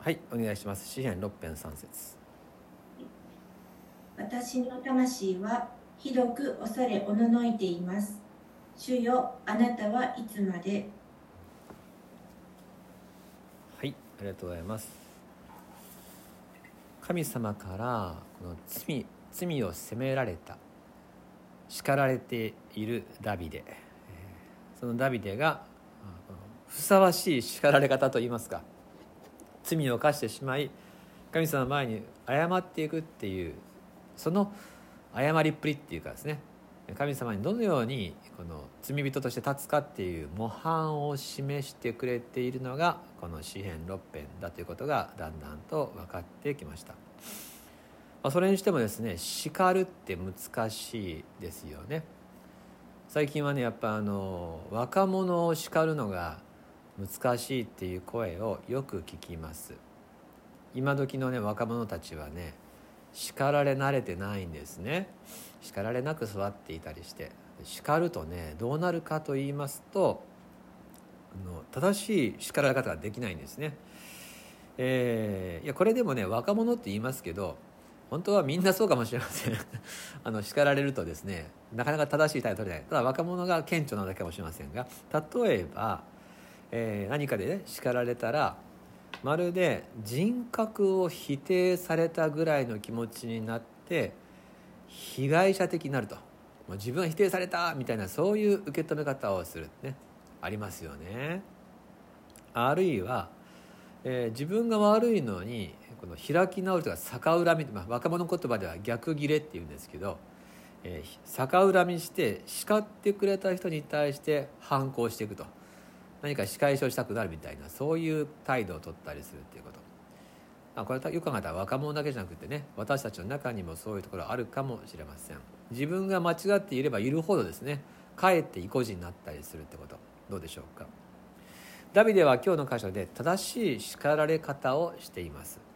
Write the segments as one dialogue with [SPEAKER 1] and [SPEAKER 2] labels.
[SPEAKER 1] はいお願いします。詩編6編3節。
[SPEAKER 2] 私の魂はひどく恐れおののいています。主よあなたはいつまで？
[SPEAKER 1] はいありがとうございます。神様からこの罪罪を責められた叱られているダビデ。そのダビデがふさわしい叱られ方といいますか罪を犯してしまい神様の前に謝っていくっていうその謝りっぷりっていうかですね神様にどのようにこの罪人として立つかっていう模範を示してくれているのがこの詩編6編だということがだんだんと分かってきました。まあ、それにしてもですね叱るって難しいですよね。最近はねやっぱあの若者を叱るのが難しいっていう声をよく聞きます。今時のね若者たちはね叱られ慣れてないんですね。叱られなく育っていたりして。叱るとねどうなるかと言いますとあの正しい叱られ方ができないんですね、えー、いやこれでもね若者って言いますけど本当はみんなそうかもしれません。あの叱られるとですねなかなか正しい態度取れない。ただ若者が顕著なだけかもしれませんが例えば、えー、何かでね叱られたらまるで人格を否定されたぐらいの気持ちになって被害者的になると。自分は否定されたみたいなそういう受け止め方をするね。ありますよね。あるいは、えー、自分が悪いのにこの開き直るとか逆恨み、まあ、若者言葉では逆ギレっていうんですけど、えー、逆恨みして叱ってくれた人に対して反抗していくと。何か仕返しをしたくなるみたいなそういう態度を取ったりするっていうこと、まあ、これはよく考えたら若者だけじゃなくてね私たちの中にもそういうところあるかもしれません。自分が間違っていればいるほどですねかえって意固地になったりするってこと。どうでしょうか。ダビデは今日の箇所で正しい叱られ方をしています。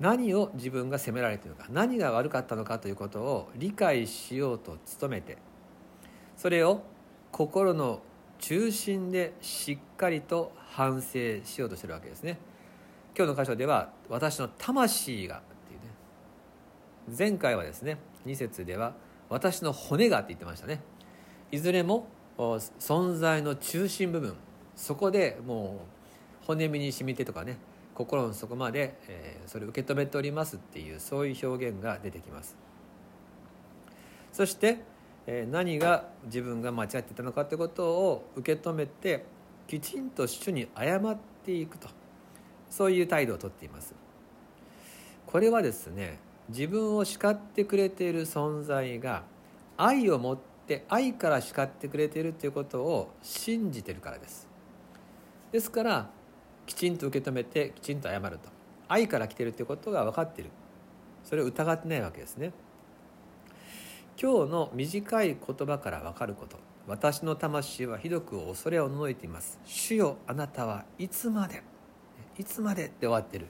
[SPEAKER 1] 何を自分が責められているのか何が悪かったのかということを理解しようと努めてそれを心の中心でしっかりと反省しようとしてるわけですね。今日の箇所では私の魂がっていうね。前回はですね2節では私の骨がって言ってましたね。いずれも存在の中心部分。そこでもう骨身に染みてとかね心の底まで、えー、それを受け止めておりますっていうそういう表現が出てきます。そして、何が自分が間違っていたのかということを受け止めてきちんと主に謝っていくと。そういう態度をとっています。これはですね自分を叱ってくれている存在が愛を持って愛から叱ってくれているということを信じてるからです。ですからきちんと受け止めてきちんと謝ると。愛から来てるということが分かっている。それを疑ってないわけですね。今日の短い言葉から分かること。私の魂はひどく恐れをのいています。主よあなたはいつまで？いつまでって終わってる。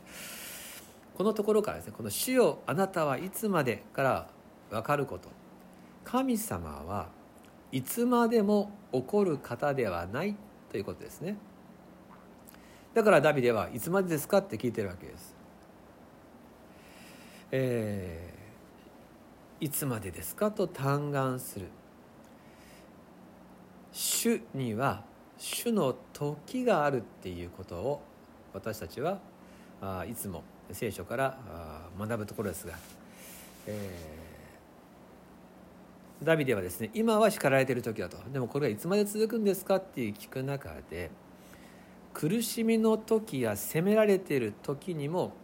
[SPEAKER 1] このところからですね。この「主よあなたはいつまで」から分かること。神様はいつまでも怒る方ではないということですね。だからダビデはいつまでですか？って聞いてるわけです。え、いつまでですか？と嘆願する。主には主の時があるっていうことを私たちはいつも聖書から学ぶところですが、えー、ダビデはですね今は叱られてる時だと。でもこれはいつまで続くんですかっていう聞く中で苦しみの時や責められている時にも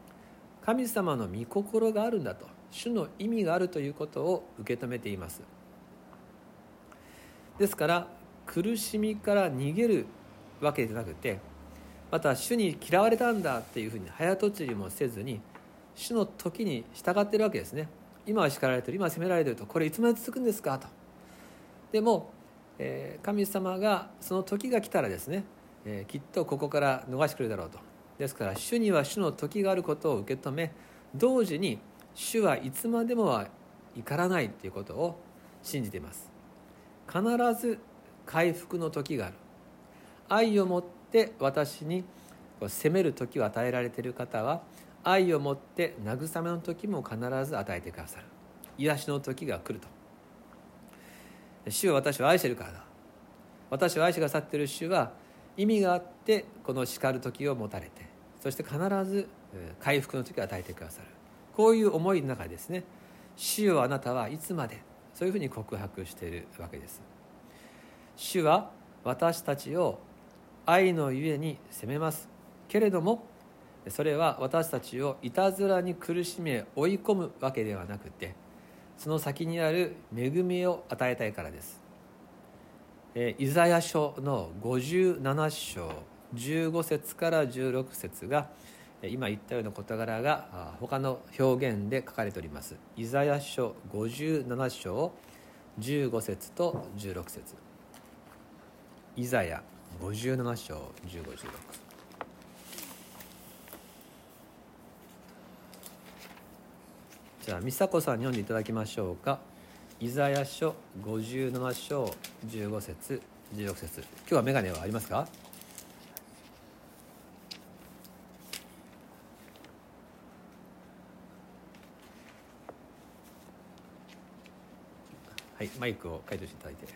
[SPEAKER 1] 神様の御心があるんだと。主の意味があるということを受け止めています。ですから苦しみから逃げるわけじゃなくてまた主に嫌われたんだっていうふうに早とちりもせずに主の時に従ってるわけですね。今は叱られてる今は責められてるとこれいつまで続くんですかと。でも、えー、神様がその時が来たらですねえー、きっとここから逃してくれるだろうと。ですから主には主の時があることを受け止め同時に主はいつまでもは怒らないということを信じています。必ず回復の時がある。愛をもって私に責める時を与えられている方は愛を持って慰めの時も必ず与えてくださる。癒しの時が来ると。主は私を愛しているからだ。私を愛してくださっている主は意味があってこの叱る時を持たれてそして必ず回復の時を与えてくださる。こういう思いの中でですね「主よあなたはいつまで?」そういうふうに告白しているわけです。主は私たちを愛のゆえに責めます。けれどもそれは私たちをいたずらに苦しめ追い込むわけではなくてその先にある恵みを与えたいからです。イザヤ書の57章15節から16節が今言ったような事柄が他の表現で書かれております。イザヤ書57章15節と16節。イザヤ57章1516じゃあ美佐子さんに読んでいただきましょうか。イザヤ書57章15節16節。今日は眼鏡はありますか？はいマイクを解除していただいて。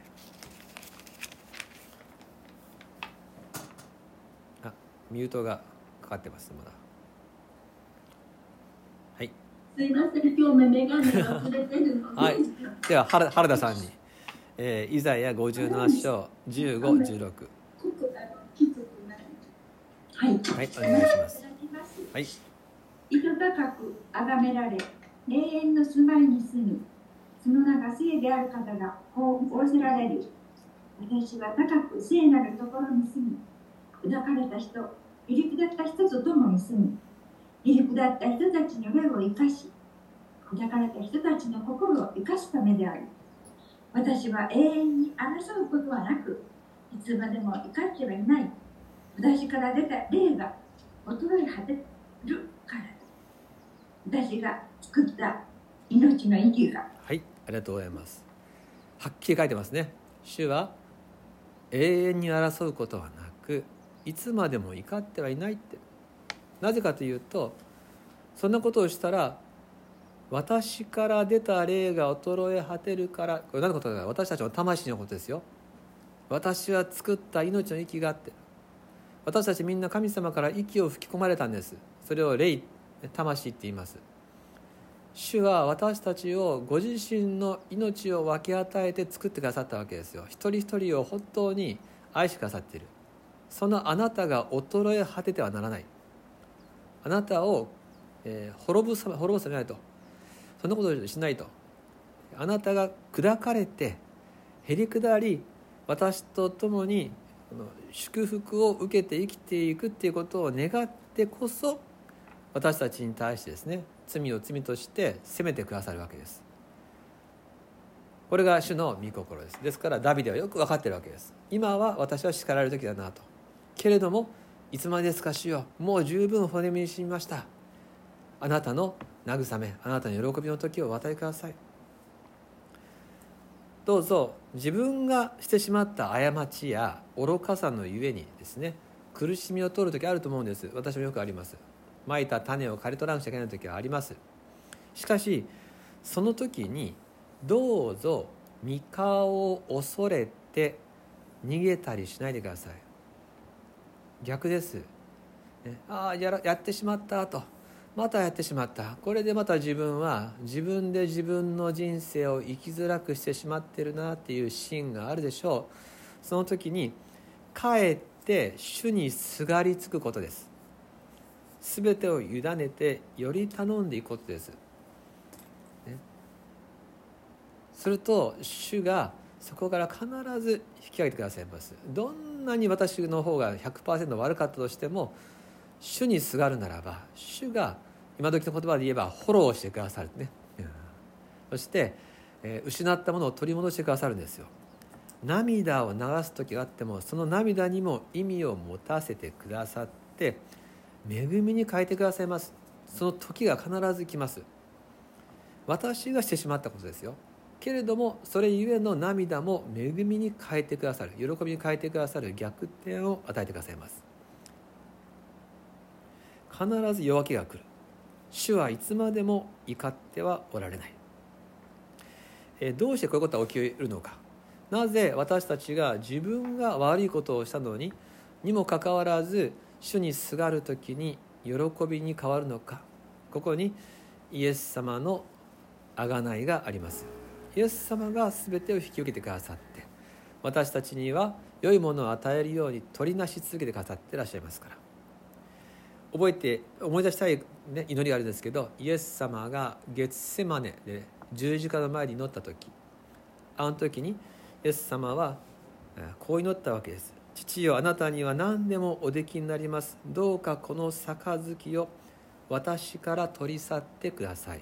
[SPEAKER 1] あミュートがかかってますまだ。はい。
[SPEAKER 3] すいません今日眼鏡忘れてるの。
[SPEAKER 1] はい。では原原田さんに、えー、イザヤ57章1516
[SPEAKER 3] 濃くあのきつくないはい
[SPEAKER 1] はいお願いします。はい。
[SPEAKER 3] 糸高く崇められ永遠の住まいに住むその名が聖である方がこう仰せられる。私は高く聖なるところに住み砕かれた人入り下った人と共に住み入り下った人たちの霊を生かし砕かれた人たちの心を生かすためである。私は永遠に争うことはなくいつまでも怒ってはいない。私から出た霊が衰え果てるから。私が作った命の息が
[SPEAKER 1] ありがとうございます。はっきり書いてますね。主は永遠に争うことはなくいつまでも怒ってはいないって。なぜかというとそんなことをしたら私から出た霊が衰え果てるからこれ何のことか私たちの魂のことですよ。私は作った命の息があって私たちみんな神様から息を吹き込まれたんです。それを霊魂って言います。主は私たちをご自身の命を分け与えて作ってくださったわけですよ。一人一人を本当に愛してくださっている。そのあなたが衰え果ててはならない。あなたを、えー滅ぶさ滅ぼさないと。そんなことしないと。あなたが砕かれてへり下り私と共に祝福を受けて生きていくっていうことを願ってこそ私たちに対してですね罪を罪として責めてくださるわけです。これが主の御心です。ですからダビデはよく分かってるわけです。今は私は叱られる時だなと。けれどもいつまでですか主よ。もう十分骨身にしみました。あなたの慰めあなたの喜びの時をお与えください。どうぞ自分がしてしまった過ちや愚かさのゆえにですね苦しみを取る時あると思うんです。私もよくあります。まいた種を刈り取らなくちゃいけない時はあります。しかしその時にどうぞ三河を恐れて逃げたりしないでください。逆です、ね、ああやらやってしまったと。またやってしまった。これでまた自分は自分で自分の人生を生きづらくしてしまってるなっていうシーンがあるでしょう。その時にかえって主にすがりつくことです。全てを委ねてより頼んでいくことです、ね、すると主がそこから必ず引き上げてくださいます。どんなに私の方が100%悪かったとしても主にすがるならば主が今時の言葉で言えばフォローしてくださるね、うん。そして、えー失ったものを取り戻してくださるんですよ。涙を流す時があってもその涙にも意味を持たせてくださって恵みに変えてくださいます。その時が必ず来ます。私がしてしまったことですよ。けれどもそれゆえの涙も恵みに変えてくださる喜びに変えてくださる逆転を与えてくださいます。必ず夜明けが来る。主はいつまでも怒ってはおられない。えどうしてこういうことが起きるのか。なぜ私たちが自分が悪いことをしたのににもかかわらず主にすがる時に喜びに変わるのか。ここにイエス様の贖いがあります。イエス様が全てを引き受けてくださって私たちには良いものを与えるように取りなし続けてくださっていらっしゃいますから。覚えて思い出したい、ね、祈りがあるんですけどイエス様が月セマネで十字架の前に祈った時あの時にイエス様はこう祈ったわけです。父よあなたには何でもおできになります。どうかこの杯を私から取り去ってください。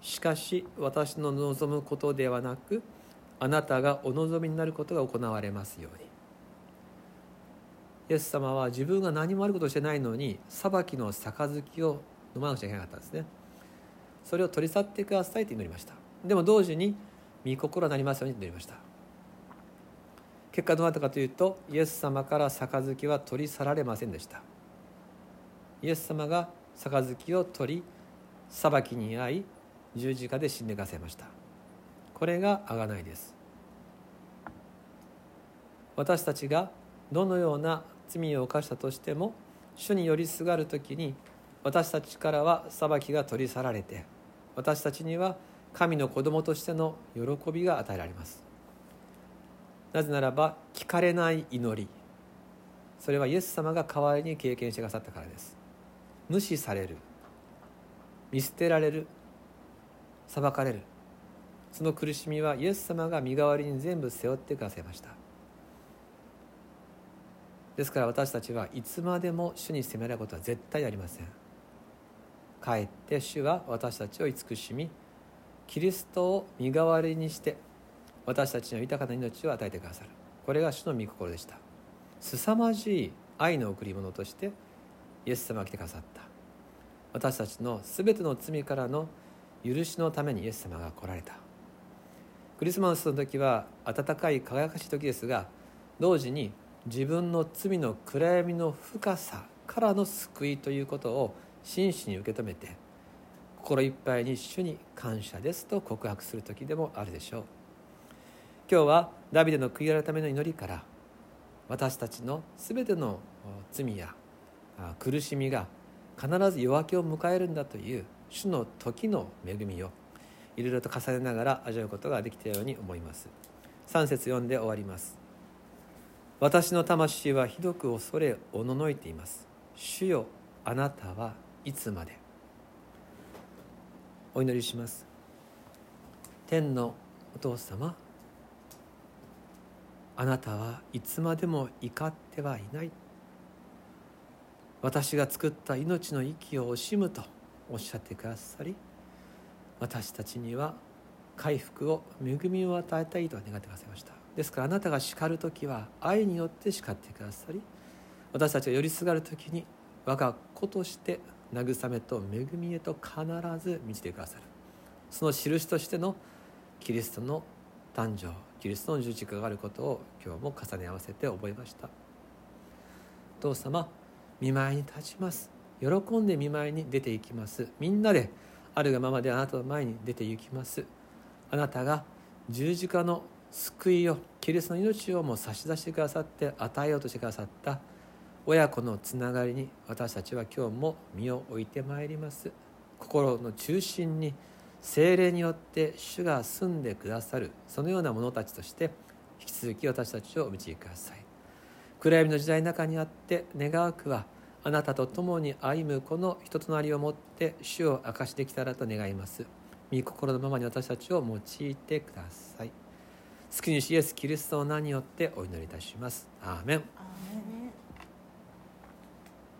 [SPEAKER 1] しかし私の望むことではなくあなたがお望みになることが行われますように。イエス様は自分が何もあることをしてないのに裁きの杯を飲まなくちゃいけなかったんですね。それを取り去ってくださいと祈りました。でも同時に御心になりますようにと祈りました。結果どうなったかというとイエス様から杯は取り去られませんでした。イエス様が杯を取り裁きに遭い十字架で死んでかせました。これが贖いです。私たちがどのような罪を犯したとしても主に寄りすがる時に私たちからは裁きが取り去られて私たちには神の子供としての喜びが与えられます。なぜならば聞かれない祈り。それはイエス様が代わりに経験してくださったからです。無視される。見捨てられる。裁かれる。その苦しみはイエス様が身代わりに全部背負ってくださいました。ですから私たちはいつまでも主に責められることは絶対ありません。かえって主は私たちを慈しみキリストを身代わりにして私たちの豊かな命を与えてくださる。これが主の御心でした。凄まじい愛の贈り物としてイエス様が来てくださった。私たちの全ての罪からの許しのためにイエス様が来られた。クリスマスの時は温かい輝かしい時ですが同時に自分の罪の暗闇の深さからの救いということを真摯に受け止めて心いっぱいに主に感謝ですと告白する時でもあるでしょう。今日はダビデの悔い改めの祈りから私たちの全ての罪や苦しみが必ず夜明けを迎えるんだという主の時の恵みをいろいろと重ねながら味わうことができたように思います。3節読んで終わります。私の魂はひどく恐れおののいています。主よあなたはいつまで。お祈りします。天のお父様あなたはいつまでも怒ってはいない。私が作った命の息を惜しむとおっしゃってくださり私たちには回復を恵みを与えたいと願ってくださいました。ですからあなたが叱る時は愛によって叱ってくださり私たちが寄りすがる時に我が子として慰めと恵みへと必ず満ちてくださる。その印としてのキリストの誕生。キリストの十字架があることを今日も重ね合わせて覚えました。父様見舞いに立ちます。喜んで見舞いに出ていきます。みんなであるがままであなたの前に出て行きます。あなたが十字架の救いをキリストの命をも差し出してくださって与えようとしてくださった親子のつながりに私たちは今日も身を置いてまいります。心の中心に精霊によって主が住んでくださる。そのような者たちとして引き続き私たちをお導きください。暗闇の時代の中にあって願わくはあなたと共に歩むこの人となりをもって主を明かしできたらと願います。御心のままに私たちを用いてください。救い主イエスキリストの名によってお祈りいたします。アーメン。